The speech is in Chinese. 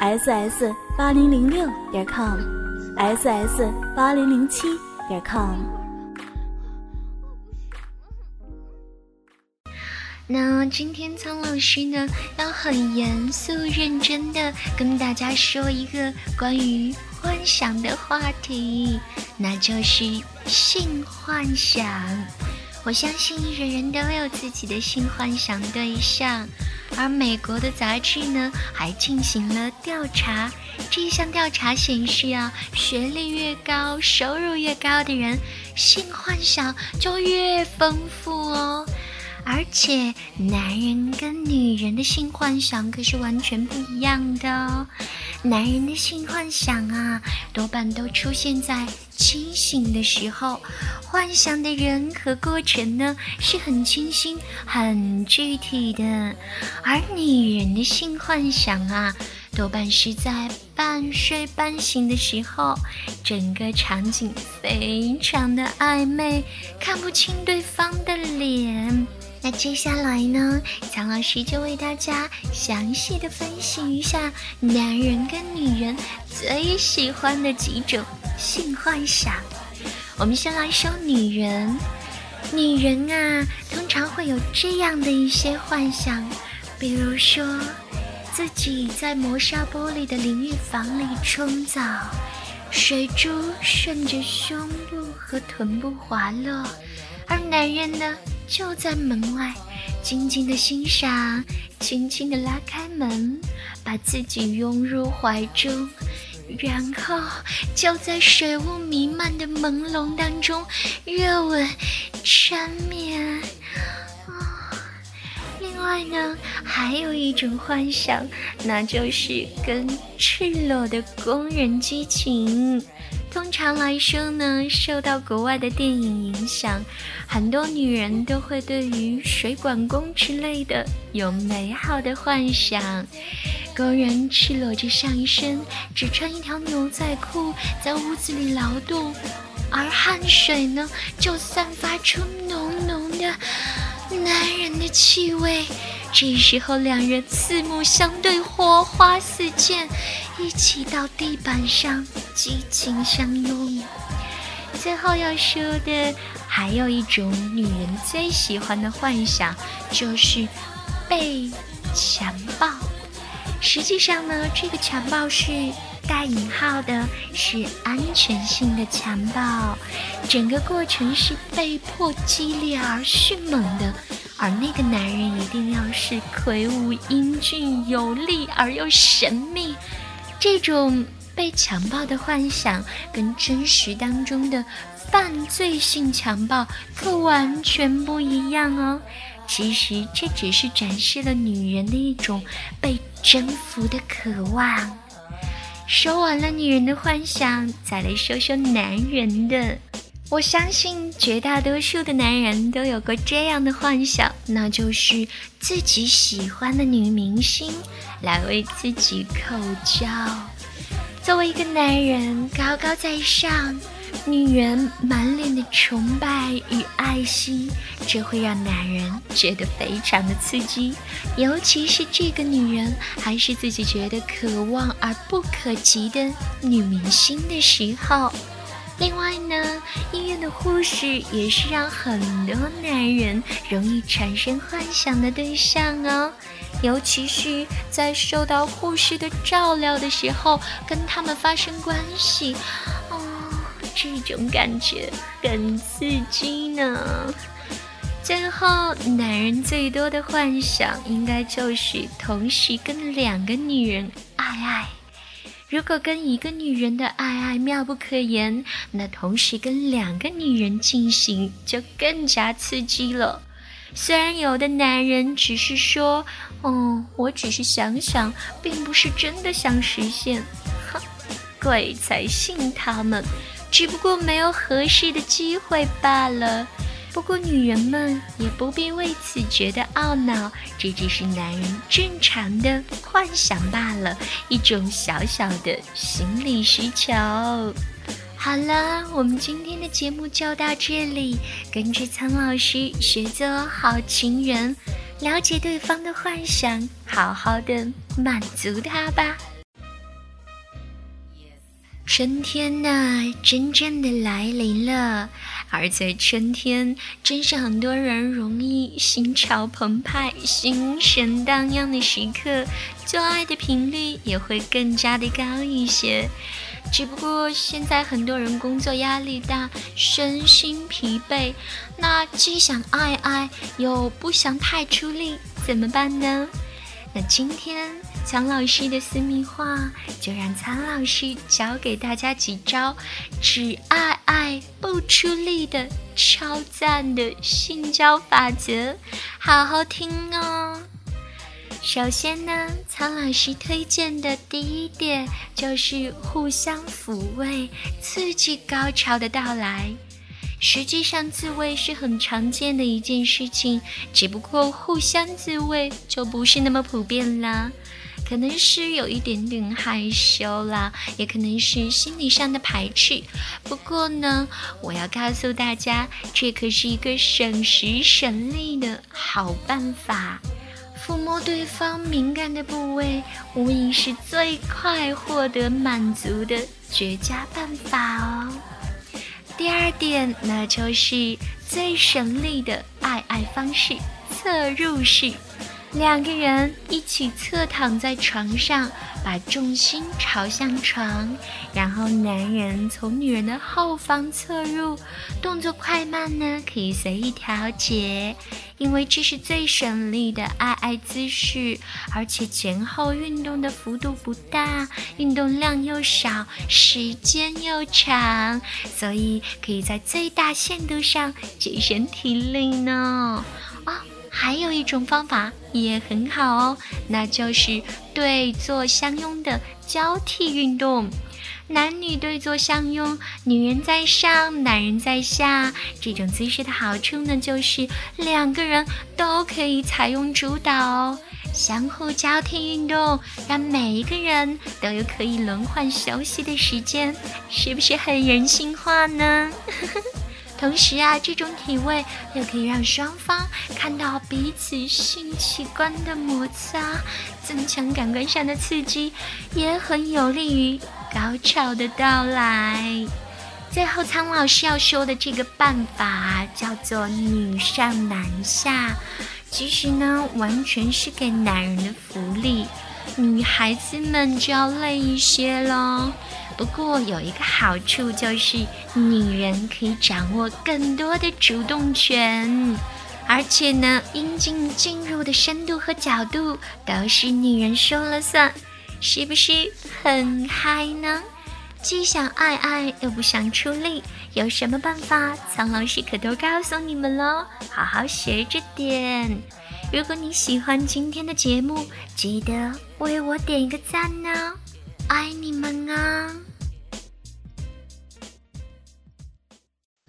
Ss 八零零六点 com，ss 八零零七点 com。那今天苍老师呢，要很严肃认真的跟大家说一个关于幻想的话题，那就是性幻想。我相信人人都有自己的性幻想对象。而美国的杂志呢，还进行了调查。这一项调查显示啊，学历越高、收入越高的人，性幻想就越丰富哦。而且，男人跟女人的性幻想可是完全不一样的哦。男人的性幻想啊，多半都出现在清醒的时候，幻想的人和过程呢是很清新、很具体的；而女人的性幻想啊，多半是在半睡半醒的时候，整个场景非常的暧昧，看不清对方的脸。那接下来呢，苍老师就为大家详细的分析一下男人跟女人最喜欢的几种性幻想。我们先来说女人，女人啊，通常会有这样的一些幻想，比如说自己在磨砂玻璃的淋浴房里冲澡，水珠顺着胸部和臀部滑落，而男人呢？就在门外，静静的欣赏，轻轻的拉开门，把自己拥入怀中，然后就在水雾弥漫的朦胧当中，热吻缠绵。另外呢，还有一种幻想，那就是跟赤裸的工人激情。通常来说呢，受到国外的电影影响，很多女人都会对于水管工之类的有美好的幻想。工人赤裸着上身，只穿一条牛仔裤，在屋子里劳动，而汗水呢，就散发出浓浓的男人的气味。这时候，两人四目相对，火花四溅，一起到地板上激情相拥。最后要说的，还有一种女人最喜欢的幻想，就是被强暴。实际上呢，这个强暴是带引号的，是安全性的强暴，整个过程是被迫、激烈而迅猛的。而那个男人一定要是魁梧、英俊、有力而又神秘，这种被强暴的幻想跟真实当中的犯罪性强暴可完全不一样哦。其实这只是展示了女人的一种被征服的渴望。说完了女人的幻想，再来说说男人的。我相信绝大多数的男人都有过这样的幻想，那就是自己喜欢的女明星来为自己口交。作为一个男人，高高在上，女人满脸的崇拜与爱惜，这会让男人觉得非常的刺激。尤其是这个女人还是自己觉得可望而不可及的女明星的时候。另外呢，医院的护士也是让很多男人容易产生幻想的对象哦，尤其是在受到护士的照料的时候，跟他们发生关系，哦，这种感觉很刺激呢。最后，男人最多的幻想应该就是同时跟两个女人爱爱。如果跟一个女人的爱爱妙不可言，那同时跟两个女人进行就更加刺激了。虽然有的男人只是说：“哦，我只是想想，并不是真的想实现。”哼鬼才信他们，只不过没有合适的机会罢了。不过女人们也不必为此觉得懊恼，这只是男人正常的幻想罢了，一种小小的心理需求。好了，我们今天的节目就到这里，跟着苍老师学做好情人，了解对方的幻想，好好的满足他吧。春天呢，真正的来临了，而在春天，正是很多人容易心潮澎湃、心神荡漾的时刻，做爱的频率也会更加的高一些。只不过现在很多人工作压力大，身心疲惫，那既想爱爱，又不想太出力，怎么办呢？那今天苍老师的私密话，就让苍老师教给大家几招只爱爱不出力的超赞的性交法则，好好听哦。首先呢，苍老师推荐的第一点就是互相抚慰，刺激高潮的到来。实际上，自慰是很常见的一件事情，只不过互相自慰就不是那么普遍啦。可能是有一点点害羞啦，也可能是心理上的排斥。不过呢，我要告诉大家，这可是一个省时省力的好办法。抚摸对方敏感的部位，无疑是最快获得满足的绝佳办法哦。第二点，那就是最省力的爱爱方式——侧入式。两个人一起侧躺在床上，把重心朝向床，然后男人从女人的后方侧入，动作快慢呢可以随意调节，因为这是最省力的爱爱姿势，而且前后运动的幅度不大，运动量又少，时间又长，所以可以在最大限度上节省体力呢。还有一种方法也很好哦，那就是对坐相拥的交替运动。男女对坐相拥，女人在上，男人在下。这种姿势的好处呢，就是两个人都可以采用主导，相互交替运动，让每一个人都有可以轮换休息的时间，是不是很人性化呢？同时啊，这种体位又可以让双方看到彼此性器官的摩擦，增强感官上的刺激，也很有利于高潮的到来。最后，苍老师要说的这个办法叫做“女上男下”，其实呢，完全是给男人的福利，女孩子们就要累一些喽。不过有一个好处，就是女人可以掌握更多的主动权，而且呢，阴茎进入的深度和角度都是女人说了算，是不是很嗨呢？既想爱爱又不想出力，有什么办法？苍老师可都告诉你们喽，好好学着点。如果你喜欢今天的节目，记得为我点一个赞呢，爱你们啊！